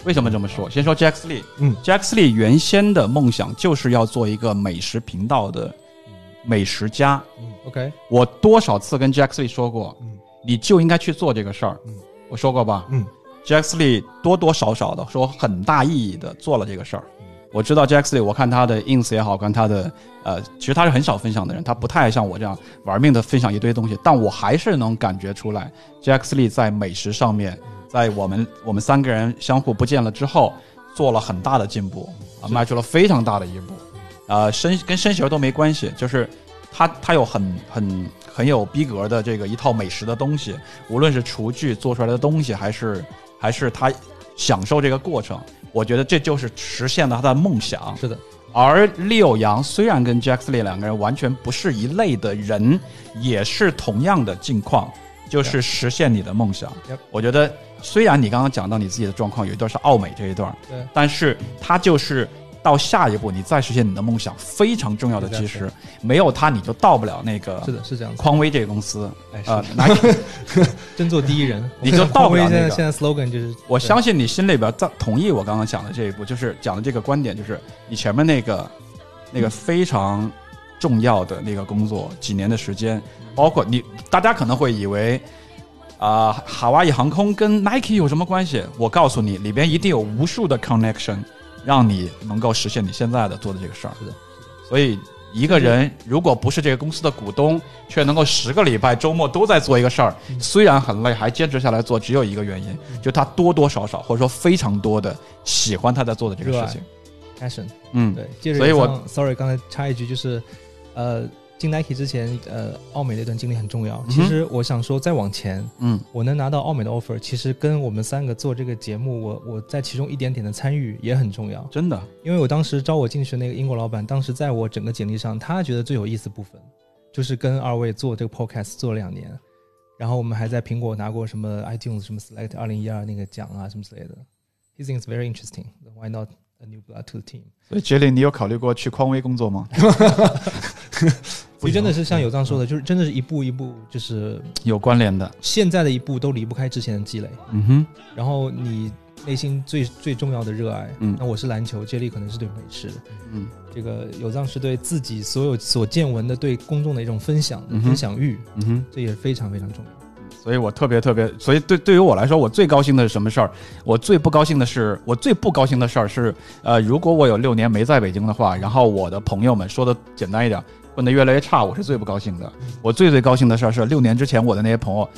为什么这么说？先说 Jack Lee，嗯，Jack Lee 原先的梦想就是要做一个美食频道的美食家。嗯，OK，我多少次跟 Jack Lee 说过，嗯，你就应该去做这个事儿。嗯，我说过吧？嗯，Jack Lee 多多少少的说很大意义的做了这个事儿。我知道 Jack Lee，我看他的 ins 也好，跟他的呃，其实他是很少分享的人，他不太像我这样玩命的分享一堆东西，但我还是能感觉出来，Jack Lee 在美食上面，在我们我们三个人相互不见了之后，做了很大的进步啊，迈出了非常大的一步，啊，身跟身形都没关系，就是他他有很很很有逼格的这个一套美食的东西，无论是厨具做出来的东西，还是还是他享受这个过程。我觉得这就是实现了他的梦想。是的，而六阳虽然跟 Jack Lee 两个人完全不是一类的人，也是同样的境况，就是实现你的梦想。我觉得虽然你刚刚讲到你自己的状况有一段是奥美这一段，对，但是他就是到下一步你再实现你的梦想非常重要的基石，没有它你就到不了那个。是的，是这样。匡威这个公司，呃，真做第一人，你就到不了那个。现在 slogan 就是，我相信你心里边在同意我刚刚讲的这一步，就是讲的这个观点，就是你前面那个那个非常重要的那个工作，几年的时间，包括你，大家可能会以为啊，哈瓦伊航空跟 Nike 有什么关系？我告诉你，里边一定有无数的 connection，让你能够实现你现在的做的这个事儿。是的，所以。一个人如果不是这个公司的股东，却能够十个礼拜周末都在做一个事儿，虽然很累，还坚持下来做，只有一个原因，就他多多少少或者说非常多的喜欢他在做的这个事情，passion。嗯，对。所以我 sorry，刚才插一句，就是呃，进 Nike 之前，呃，奥美那段经历很重要。其实我想说，再往前，嗯，我能拿到奥美的 offer，其实跟我们三个做这个节目，我我在其中一点点的参与也很重要。真的，因为我当时招我进去的那个英国老板，当时在我整个简历上，他觉得最有意思部分，就是跟二位做这个 podcast 做了两年，然后我们还在苹果拿过什么 iTunes 什么 Select 二零一二那个奖啊什么之类的。He thinks very interesting. Why not a new blood to the team？所以杰里，你有考虑过去匡威工作吗？(laughs) (laughs) 所以真的是像有藏说的，就是真的是一步一步，就是有关联的。现在的一步都离不开之前的积累。嗯哼。然后你内心最最重要的热爱，嗯，那我是篮球，接力可能是对美食，嗯，这个有藏是对自己所有所见闻的对公众的一种分享、嗯、分享欲，嗯哼，这也是非常非常重要。所以我特别特别，所以对对于我来说，我最高兴的是什么事儿？我最不高兴的是，我最不高兴的事儿是，呃，如果我有六年没在北京的话，然后我的朋友们说的简单一点，混得越来越差，我是最不高兴的。我最最高兴的事儿是，六年之前我的那些朋友，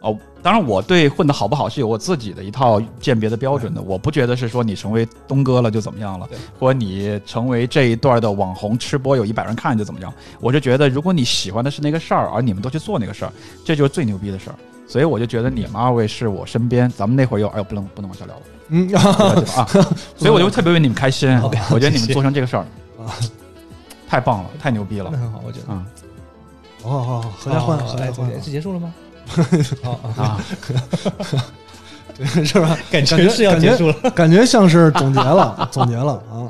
哦，当然我对混得好不好是有我自己的一套鉴别的标准的，我不觉得是说你成为东哥了就怎么样了，或者你成为这一段的网红吃播有一百人看就怎么样。我是觉得，如果你喜欢的是那个事儿，而你们都去做那个事儿，这就是最牛逼的事儿。所以我就觉得你们二位是我身边，咱们那会儿又，哎呦，不能不能往下聊了，嗯啊，(laughs) 所以我就特别为你们开心，(laughs) 我觉得你们做成这个事儿，(laughs) 太棒了，太牛逼了，那很好，我觉得，啊，好好好，合家欢，合家欢，是结束了吗？好啊，是吧？感觉是要结束了，感觉像是总结了，总结了啊！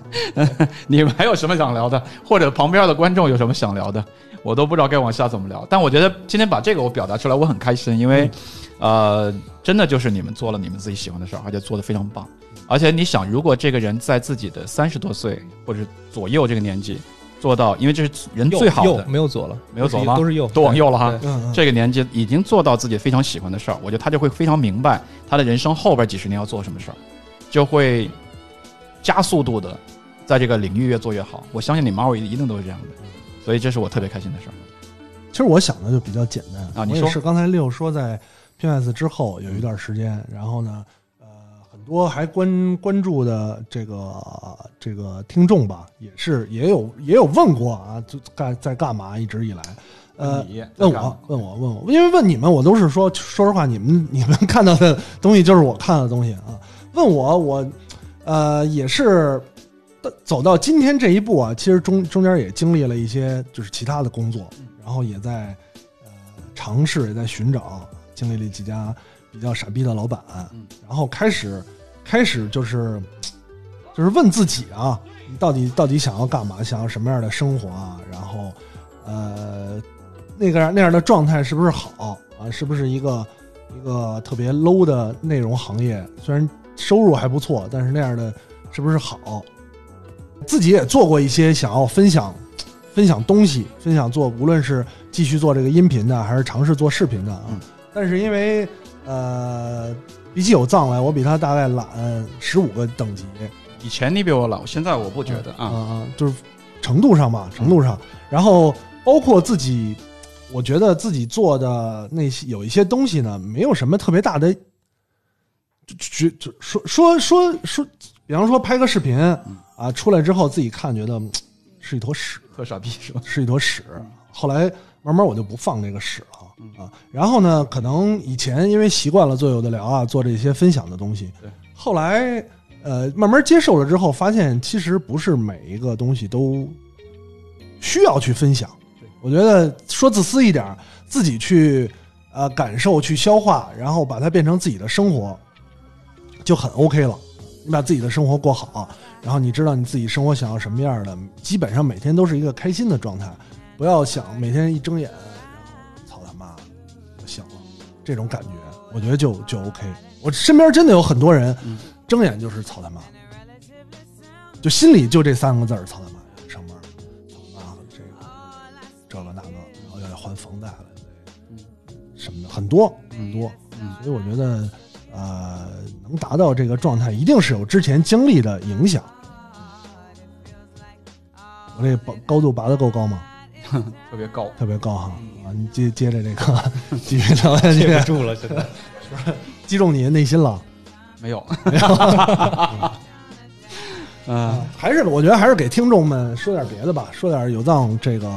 你们还有什么想聊的？或者旁边的观众有什么想聊的？我都不知道该往下怎么聊。但我觉得今天把这个我表达出来，我很开心，因为，呃，真的就是你们做了你们自己喜欢的事儿，而且做的非常棒。而且你想，如果这个人在自己的三十多岁或者左右这个年纪。做到，因为这是人最好的，没有左了，没有左吗？都是右，都往右了哈。这个年纪已经做到自己非常喜欢的事儿，我觉得他就会非常明白他的人生后边几十年要做什么事儿，就会加速度的在这个领域越做越好。我相信你马尾一定都是这样的，所以这是我特别开心的事儿。其实我想的就比较简单啊，你说是刚才六说在 PS 之后有一段时间，然后呢。多还关关注的这个这个听众吧，也是也有也有问过啊，就干在干嘛？一直以来，呃，问我问我问我，因为问你们，我都是说说实话，你们 (laughs) 你们看到的东西就是我看到的东西啊。问我我呃也是走到今天这一步啊，其实中中间也经历了一些就是其他的工作，然后也在呃尝试也在寻找，经历了几家比较傻逼的老板，然后开始。开始就是，就是问自己啊，你到底到底想要干嘛？想要什么样的生活啊？然后，呃，那个那样的状态是不是好啊？是不是一个一个特别 low 的内容行业？虽然收入还不错，但是那样的是不是好？自己也做过一些想要分享分享东西，分享做，无论是继续做这个音频的，还是尝试做视频的啊。但是因为呃。比起有藏来，我比他大概懒十五个等级。以前你比我老，现在我不觉得啊啊，就是程度上吧，程度上。然后包括自己，我觉得自己做的那些有一些东西呢，没有什么特别大的，就就说说说说，比方说拍个视频啊，出来之后自己看觉得是一坨屎，特傻逼是吧？是一坨屎。后来慢慢我就不放那个屎了。啊，然后呢？可能以前因为习惯了做有的聊啊，做这些分享的东西。对。后来，呃，慢慢接受了之后，发现其实不是每一个东西都需要去分享。我觉得说自私一点，自己去呃感受、去消化，然后把它变成自己的生活，就很 OK 了。你把自己的生活过好，然后你知道你自己生活想要什么样的，基本上每天都是一个开心的状态。不要想每天一睁眼。这种感觉，我觉得就就 OK。我身边真的有很多人，睁眼就是操他妈，就心里就这三个字儿操他妈。上班，操他妈，这个这个那个，然后又要还房贷了，什么的很多很多。所以我觉得，呃，能达到这个状态，一定是有之前经历的影响。我这高高度拔得够高吗？(laughs) 特别高，特别高哈。啊，你接接着这个 (laughs) 继续聊下去，住了，现在击中你的内心了？(laughs) 没有，没有。嗯，还是我觉得还是给听众们说点别的吧，说点有藏这个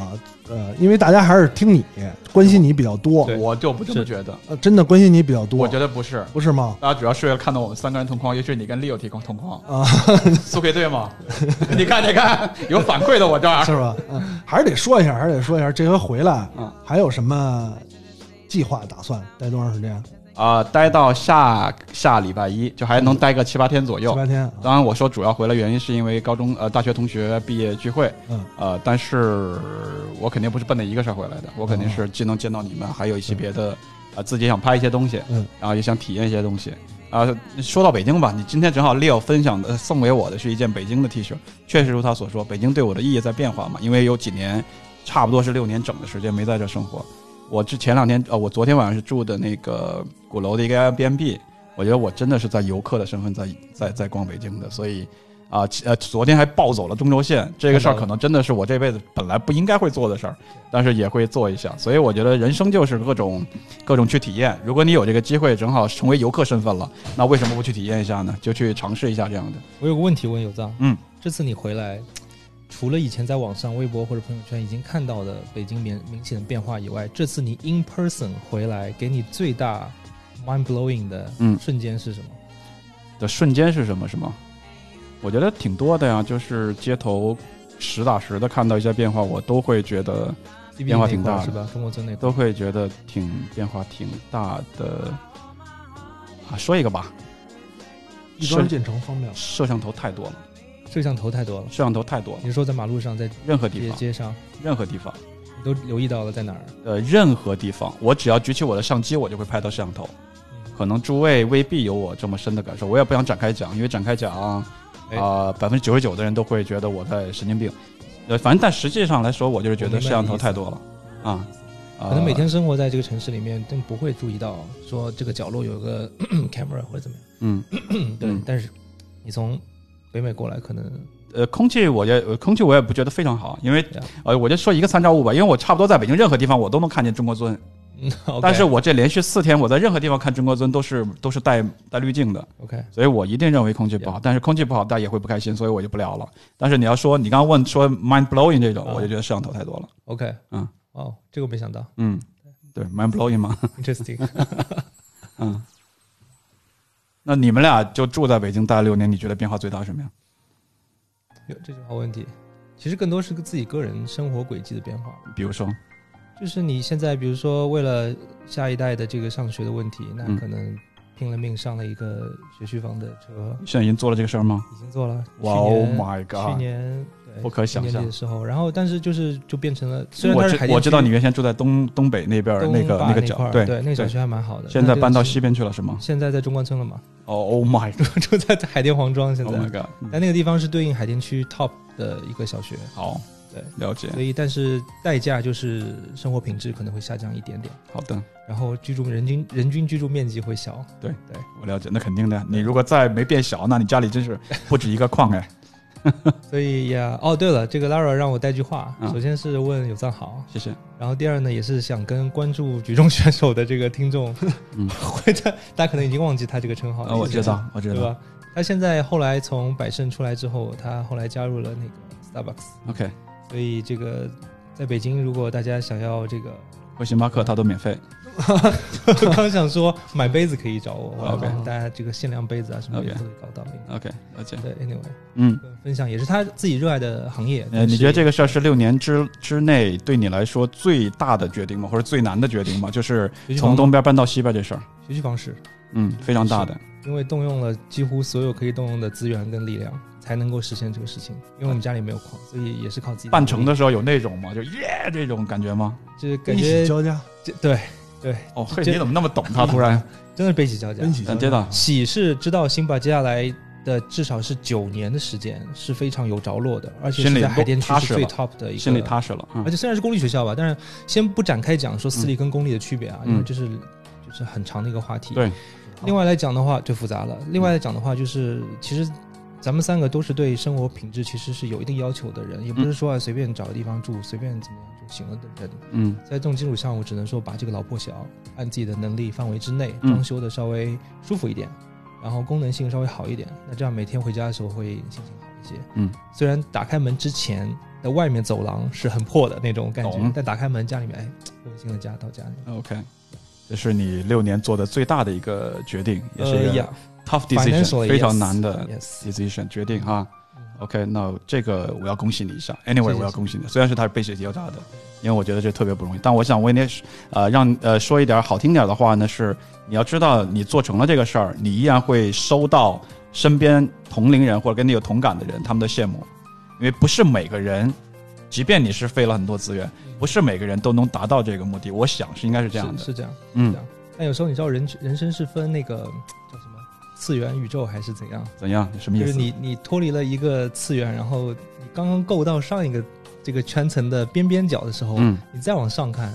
呃，因为大家还是听你关心你比较多，我就不这么觉得，呃，真的关心你比较多，我觉得不是，不是吗？大家主要是要看到我们三个人同框，也许你跟 Leo 提供同框啊，苏 K 对吗？(laughs) 你看，你看，有反馈的我这儿是吧？嗯，还是得说一下，还是得说一下，这回回来啊，还有什么计划打算？待多长时间？啊，待到下下礼拜一，就还能待个七八天左右。七八天。当然，我说主要回来原因是因为高中呃大学同学毕业聚会。嗯。呃，但是我肯定不是奔着一个事儿回来的，我肯定是既能见到你们，还有一些别的啊，自己想拍一些东西，嗯，然后也想体验一些东西。啊，说到北京吧，你今天正好 Leo 分享的送给我的是一件北京的 T 恤，确实如他所说，北京对我的意义在变化嘛，因为有几年，差不多是六年整的时间没在这生活。我之前两天，呃，我昨天晚上是住的那个鼓楼的一个 Airbnb，我觉得我真的是在游客的身份在在在逛北京的，所以啊，呃，昨天还暴走了中轴线，这个事儿可能真的是我这辈子本来不应该会做的事儿，但是也会做一下，所以我觉得人生就是各种各种去体验。如果你有这个机会，正好成为游客身份了，那为什么不去体验一下呢？就去尝试一下这样的。我有个问题问有藏，嗯，这次你回来，除了以前在网上、微博或者朋友圈已经看到的北京明明显的变化以外，这次你 in person 回来，给你最大 mind blowing 的嗯瞬间是什么？的瞬间是什么？是吗？我觉得挺多的呀，就是街头实打实的看到一些变化，我都会觉得变化挺大的是吧？中国村那块都会觉得挺变化挺大的。啊，说一个吧，一端建成方面，摄像头太多了，摄像头太多了。摄像头太多了你，是说在马路上，在任何地方，街上，任何地方，你都留意到了在哪儿？呃，任何地方，我只要举起我的相机，我就会拍到摄像头。嗯可能诸位未必有我这么深的感受，我也不想展开讲，因为展开讲啊，哎百分之九十九的人都会觉得我在神经病。呃，反正但实际上来说，我就是觉得摄像头太多了啊。可能每呃天生活在这个城市里面，真不会注意到说这个角落有个 (clears throat) camera 或者怎么样嗯样。对嗯，但是你从北美过来，可能呃，空气我也呃空气我也不觉得非常好，因为呃，我就说一个参照物吧，因为我差不多在北京任何地方我都能看见中国尊，嗯，(laughs) 但是我这连续四天我在任何地方看中国尊都是都是带带滤镜的，OK，所以我一定认为空气不好。但是空气不好，大家也会不开心，所以我就不聊了。但是你要说你刚刚问说 mind blowing 这种，啊我就觉得摄像头太多了。OK，嗯，哦，这个没想到嗯，对，mind blowing 嘛，，interesting。(laughs) 嗯。那你们俩就住在北京待了六年，你觉得变化最大是什么呀？有这是好问题。其实更多是个自己个人生活轨迹的变化，比如说，就是你现在比如说为了下一代的这个上学的问题，那嗯可能拼了命上了一个学区房的车，现在已经做了这个事儿吗？已经做了。Oh my god！去年对不可想象的时候，然后但是就是就变成了，虽然我知我知道你原先住在东东北那边那个那个角，对对，那个小区还蛮好的。现在搬到西，边去了是吗？现在在中关村了嘛？哦，Oh my (laughs) 住在海淀黄庄现在 my，god！嗯但那个地方是对应海淀区 top 的一个小学，好，对，了解，所以但是代价就是生活品质可能会下降一点点，好的，然后居住人均人均居住面积会小。对对我了解，那肯定的。你如果再没变小，那你家里真是不止一个矿哎。(laughs) 所以呀，哦，对了，这个 Lara 让我带句话，嗯首先是问有藏好，谢谢。然后第二呢，也是想跟关注举重选手的这个听众，(laughs) 嗯会的，大家可能已经忘记他这个称号了，啊，我知道，我知道对吧。？他现在后来从百盛出来之后，他后来加入了那个 Starbucks，OK，所以这个在北京，如果大家想要这个，喝星巴克它都免费。(laughs) 刚想说买杯子可以找我，我要 OK 帮大家这个限量杯子啊什么也都可以搞到。OK，了解。对，anyway，嗯，分享也是他自己热爱的行业。呃，你觉得这个个事儿是六年之之内对你来说最大的决定吗？或者最难的决定吗？(laughs) 就是从东边搬到西边这事儿。学习方式嗯，非常大的。因为动用了几乎所有可以动用的资源跟力量，才能够实现这个事情。因为我们家里没有矿，所以也是靠自己办成的的时候有那种吗？就耶这种感觉吗？就是感悲喜觉交加，这对对，哦，嘿，你怎么那么懂他？(laughs) 突然，真的是悲喜交加。悲喜交咱知道加。喜是知道辛巴接下来的至少是九年的时间是非常有着落的，而且是在海淀区是最 top 的一个，心里踏实了。嗯而且虽然是公立学校吧，但是先不展开讲说私立跟公立的区别啊，嗯因为这是就是很长的一个话题。对，另外来讲的话就复杂了。另外来讲的话，就是其实咱们三个都是对生活品质其实是有一定要求的人，也不是说啊随便找个地方住，随便怎么样就行了的人。嗯在这种基础上，我只能说把这个老破小按自己的能力范围之内嗯装修的稍微舒服一点，然后功能性稍微好一点。那这样每天回家的时候会心情好一些。嗯，虽然打开门之前的外面走廊是很破的那种感觉，但打开门家里面哎温馨的家到家里。，OK，这是你六年做的最大的一个决定，也是一个呃呀 tough decision，非常难的 decision 决定哈。OK，那这个我要恭喜你一下。Anyway，谢我要恭喜你，虽然是他是被血交叉的，因为我觉得这特别不容易。但我想为你呃让呃说一点好听点的话呢，是你要知道你做成了这个事儿，你依然会收到身边同龄人或者跟你有同感的人他们的羡慕，因为不是每个人，即便你是费了很多资源，不是每个人都能达到这个目的。我想是应该是这样的。是是这样。嗯但有时候你知道人人生是分那个叫什么次元宇宙还是怎样？怎样？什么意思？就是你你脱离了一个次元，然后你刚刚够到上一个这个圈层的边边角的时候，嗯，你再往上看，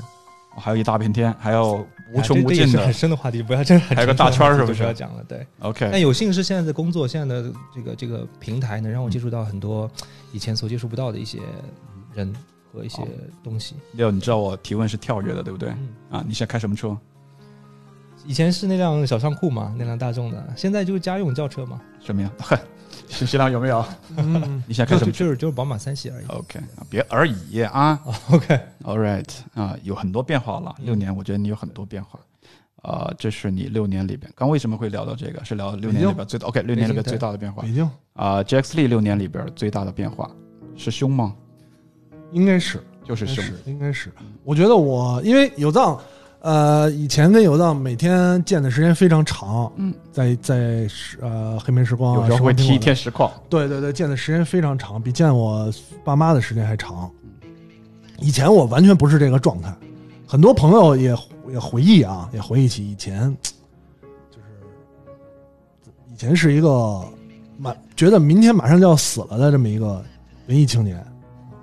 还有一大片天，还有无啊穷无尽的是很。深的话题，不要这很还有个大圈儿是不是就不要讲了，对。OK，有幸是现在的工作，现在的这个这个平台能让我接触到很多以前所接触不到的一些人和一些东西。六，你知道我提问是跳跃的，对不对？嗯，啊，你现在开什么车？以前是那辆小仓库嘛，那辆大众的，现在就是家用轿车嘛。什么呀？哼，信息量有没有？嗯，(laughs) 你现在开什么？就是就是宝马三系而已。OK，别而已啊。(laughs) OK，All right 啊，有很多变化了。六年，我觉得你有很多变化。啊，这是你六年里边，刚为什么会聊到这个？是聊六年里边最大 OK，六年里边最大的变化。北京啊，Jax Lee 六年里边最大的变化是胸吗？应该是，就是胸，应该是。我觉得我因为有藏，呃，以前跟有藏每天见的时间非常长，嗯，在在呃黑莓时光，有时候会提一天实况，对对对，见的时间非常长，比见我爸妈的时间还长。以前我完全不是这个状态，很多朋友也也回忆啊，也回忆起以前，就是以前是一个满觉得明天马上就要死了的这么一个文艺青年，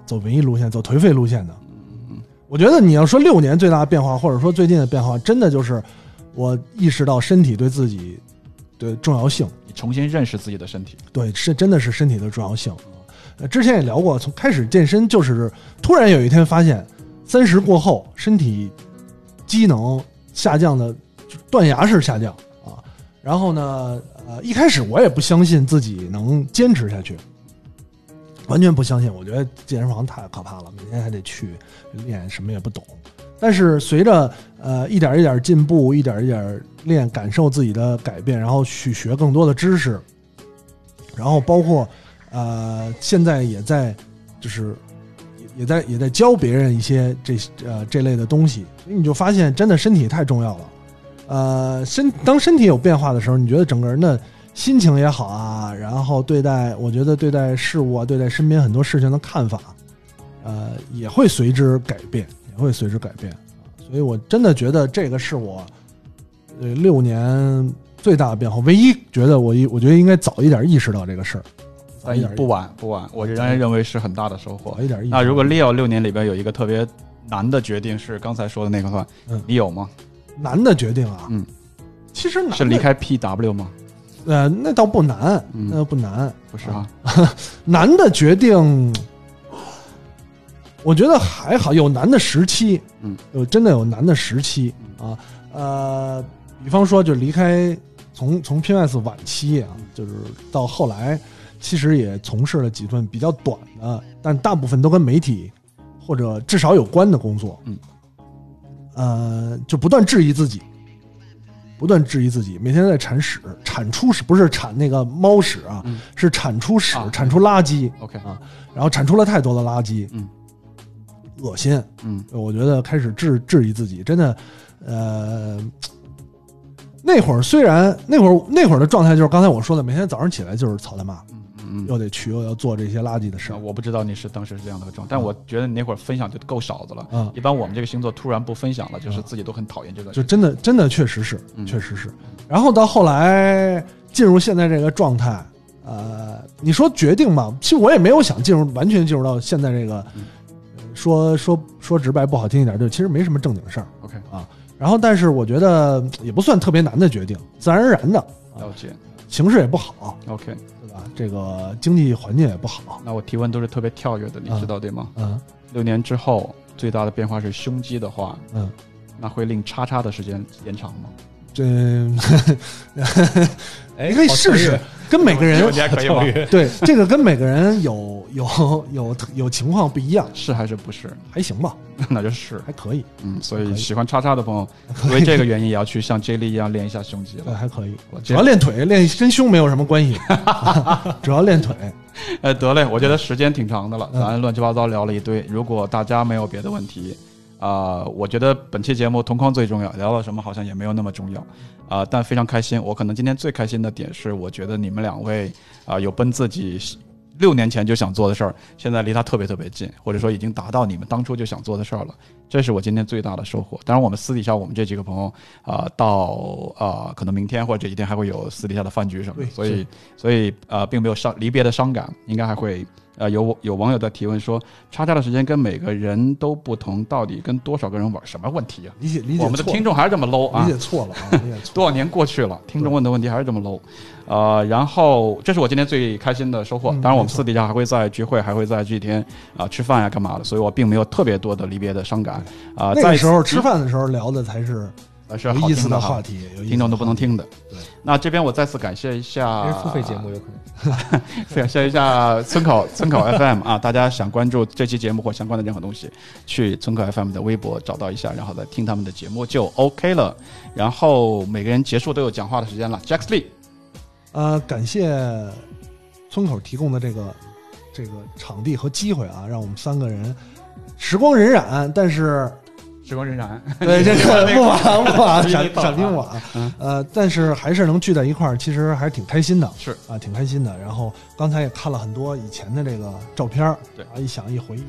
走文艺路线，走颓废路线的。我觉得你要说六年最大的变化，或者说最近的变化，真的就是我意识到身体对自己的重要性，你重新认识自己的身体。对，是真的是身体的重要性。呃，之前也聊过，从开始健身就是突然有一天发现，三十过后身体机能下降的断崖式下降啊。然后呢，呃，一开始我也不相信自己能坚持下去，完全不相信。我觉得健身房太可怕了，每天还得去练，什么也不懂。但是随着呃一点一点进步，一点一点练，感受自己的改变，然后去学更多的知识，然后包括呃现在也在就是也在也在教别人一些这呃这类的东西，你就发现真的身体太重要了。呃，身当身体有变化的时候，你觉得整个人的心情也好啊，然后对待我觉得对待事物啊，对待身边很多事情的看法，呃，也会随之改变。也会随之改变，所以我真的觉得这个是我呃六年最大的变化。唯一觉得我一我觉得应该早一点意识到这个事儿，但不晚不晚，我仍然认为是很大的收获。早一点意识。那如果 Leo 六年里边有一个特别难的决定，是刚才说的那个话，嗯，你有吗？难的决定啊，嗯，其实难是离开 PW 吗？呃，那倒不难，嗯、那倒不难，不是啊，(laughs) 难的决定。我觉得还好，有难的时期，嗯，有真的有难的时期啊，呃，比方说就离开从从 PMS 晚期啊，就是到后来，其实也从事了几份比较短的，但大部分都跟媒体或者至少有关的工作，嗯，呃，就不断质疑自己，不断质疑自己，每天在铲屎，铲出屎不是铲那个猫屎啊，嗯、是铲出屎，啊、铲出垃圾，OK 啊，然后铲出了太多的垃圾，嗯。恶心，嗯，我觉得开始质质疑自己，真的，呃，那会儿虽然那会儿那会儿的状态就是刚才我说的，每天早上起来就是操他妈，嗯嗯，又得去又要做这些垃圾的事。我不知道你是当时是这样的状态，但我觉得你那会儿分享就够少的了。嗯，一般我们这个星座突然不分享了，就是自己都很讨厌这个。就真的真的确实是，确实是。然后到后来进入现在这个状态，呃，你说决定吧，其实我也没有想进入完全进入到现在这个。说说说直白不好听一点，就其实没什么正经事儿。OK 啊，然后但是我觉得也不算特别难的决定，自然而然的。了解，形势也不好。OK，对吧？这个经济环境也不好。那我提问都是特别跳跃的，你知道对吗？嗯。六年之后最大的变化是胸肌的话，嗯，那会令叉叉的时间延长吗？这，你 (laughs) 可以试试。跟每个人？(laughs) 对，这个跟每个人有有有有情况不一样，是还是不是？还行吧，(laughs) 那就是还可以。嗯，所以喜欢叉叉的朋友，因为这个原因也要去像 J 莉一样练一下胸肌了。还可以，主要练腿，练跟胸没有什么关系，主要练腿。哎，得嘞，我觉得时间挺长的了，咱乱七八糟聊了一堆。如果大家没有别的问题。啊、呃，我觉得本期节目同框最重要，聊到什么好像也没有那么重要，啊、呃，但非常开心。我可能今天最开心的点是，我觉得你们两位啊、呃、有奔自己六年前就想做的事儿，现在离他特别特别近，或者说已经达到你们当初就想做的事儿了，这是我今天最大的收获。当然，我们私底下我们这几个朋友啊、呃，到啊、呃、可能明天或者这几天还会有私底下的饭局什么的，所以所以呃并没有伤离别的伤感，应该还会。呃，有有网友在提问说，叉叉的时间跟每个人都不同，到底跟多少个人玩？什么问题啊？理解理解，我们的听众还是这么 low 啊？理解错了啊！理解错。(laughs) 多少年过去了，听众问的问题还是这么 low。呃，然后这是我今天最开心的收获。嗯当然，我们私底下还会在聚会，还会在这几天啊、呃、吃饭呀、干嘛的，所以我并没有特别多的离别的伤感啊。那个时候吃饭的时候聊的才是是有意思的话题，听众都不能听的。对，那这边我再次感谢一下，付费节目有可能，(laughs) 感谢一下村口村口 FM 啊，大家想关注这期节目或相关的任何东西，去村口 FM 的微博找到一下，然后再听他们的节目就 OK 了。然后每个人结束都有讲话的时间了，Jack Lee，呃，感谢村口提供的这个这个场地和机会啊，让我们三个人时光荏苒，但是。时光荏苒，(laughs) 对这个木马 (laughs) 木马闪闪兵马，呃，但是还是能聚在一块儿，其实还是挺开心的，是啊，挺开心的。然后刚才也看了很多以前的这个照片对啊，一想一回忆，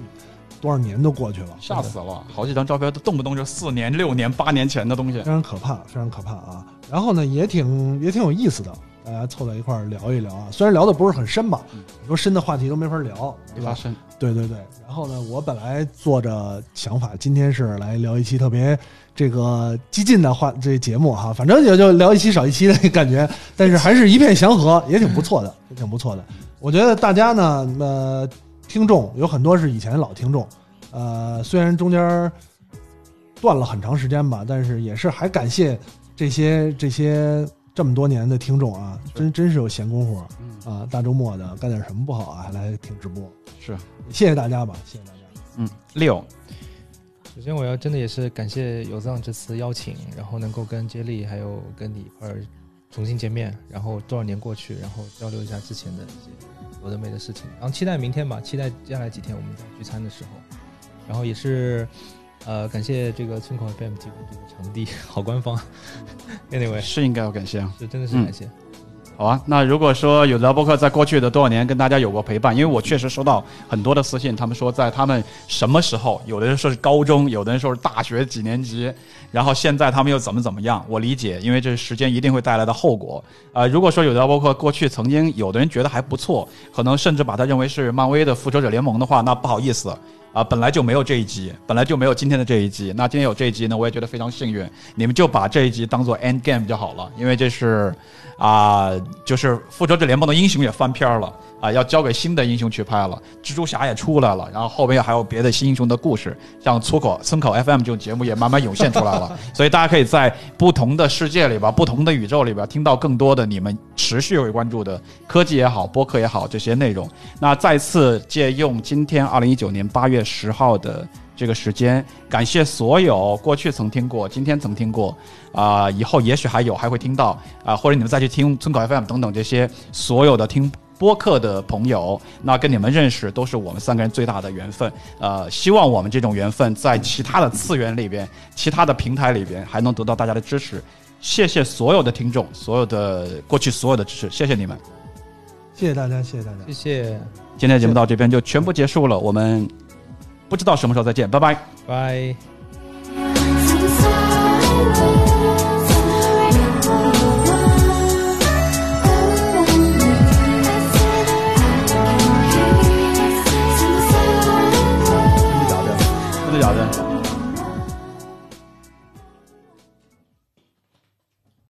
多少年都过去了，吓死了，好几张照片都动不动就四年、六年、八年前的东西，非常可怕，非常可怕啊。然后呢，也挺也挺有意思的。大家凑在一块儿聊一聊啊，虽然聊的不是很深吧，很多深的话题都没法聊，对吧？深，对对对。然后呢，我本来做着想法，今天是来聊一期特别这个激进的话这节目哈，反正也就聊一期少一期的感觉，但是还是一片祥和，也挺不错的，也挺不错的。我觉得大家呢，呃，听众有很多是以前老听众，呃，虽然中间断了很长时间吧，但是也是还感谢这些这些。这么多年的听众啊，真真是有闲工夫啊！大周末的干点什么不好啊？还来听直播，是谢谢大家吧，谢谢大家。嗯，六。首先我要真的也是感谢有藏这次邀请，然后能够跟接力还有跟你一块儿重新见面，然后多少年过去，然后交流一下之前的一些有的没的事情，然后期待明天吧，期待接下来几天我们在聚餐的时候，然后也是。呃，感谢这个村口 FM 提供这个场地，(laughs) 好官方。(laughs) Anyway，是应该要感谢啊，是真的是感谢。好啊，那如果说有的博客在过去的多少年跟大家有过陪伴，因为我确实收到很多的私信，他们说在他们什么时候，有的人说是高中，有的人说是大学几年级，然后现在他们又怎么怎么样，我理解，因为这是时间一定会带来的后果。呃，如果说有的博客过去曾经有的人觉得还不错，可能甚至把它认为是漫威的复仇者联盟的话，那不好意思。啊，本来就没有这一集，本来就没有今天的这一集。那今天有这一集呢，我也觉得非常幸运。你们就把这一集当做 end game 就好了，因为这是啊，就是复仇者联盟的英雄也翻篇了。啊，要交给新的英雄去拍了，蜘蛛侠也出来了，然后后边还有别的新英雄的故事，像粗口村口 FM 这种节目也慢慢涌现出来了，(laughs) 所以大家可以在不同的世界里边、不同的宇宙里边听到更多的你们持续会关注的科技也好、播客也好这些内容。那再次借用今天二零一九年八月十号的这个时间，感谢所有过去曾听过、今天曾听过啊，以后也许还有还会听到啊，或者你们再去听村口 FM 等等这些所有的听。播客的朋友，那跟你们认识都是我们三个人最大的缘分。呃，希望我们这种缘分在其他的次元里边、其他的平台里边还能得到大家的支持。谢谢所有的听众，所有的过去所有的支持，谢谢你们，谢谢大家，谢谢大家，谢谢。今天的节目到这边就全部结束了，我们不知道什么时候再见，拜拜，拜。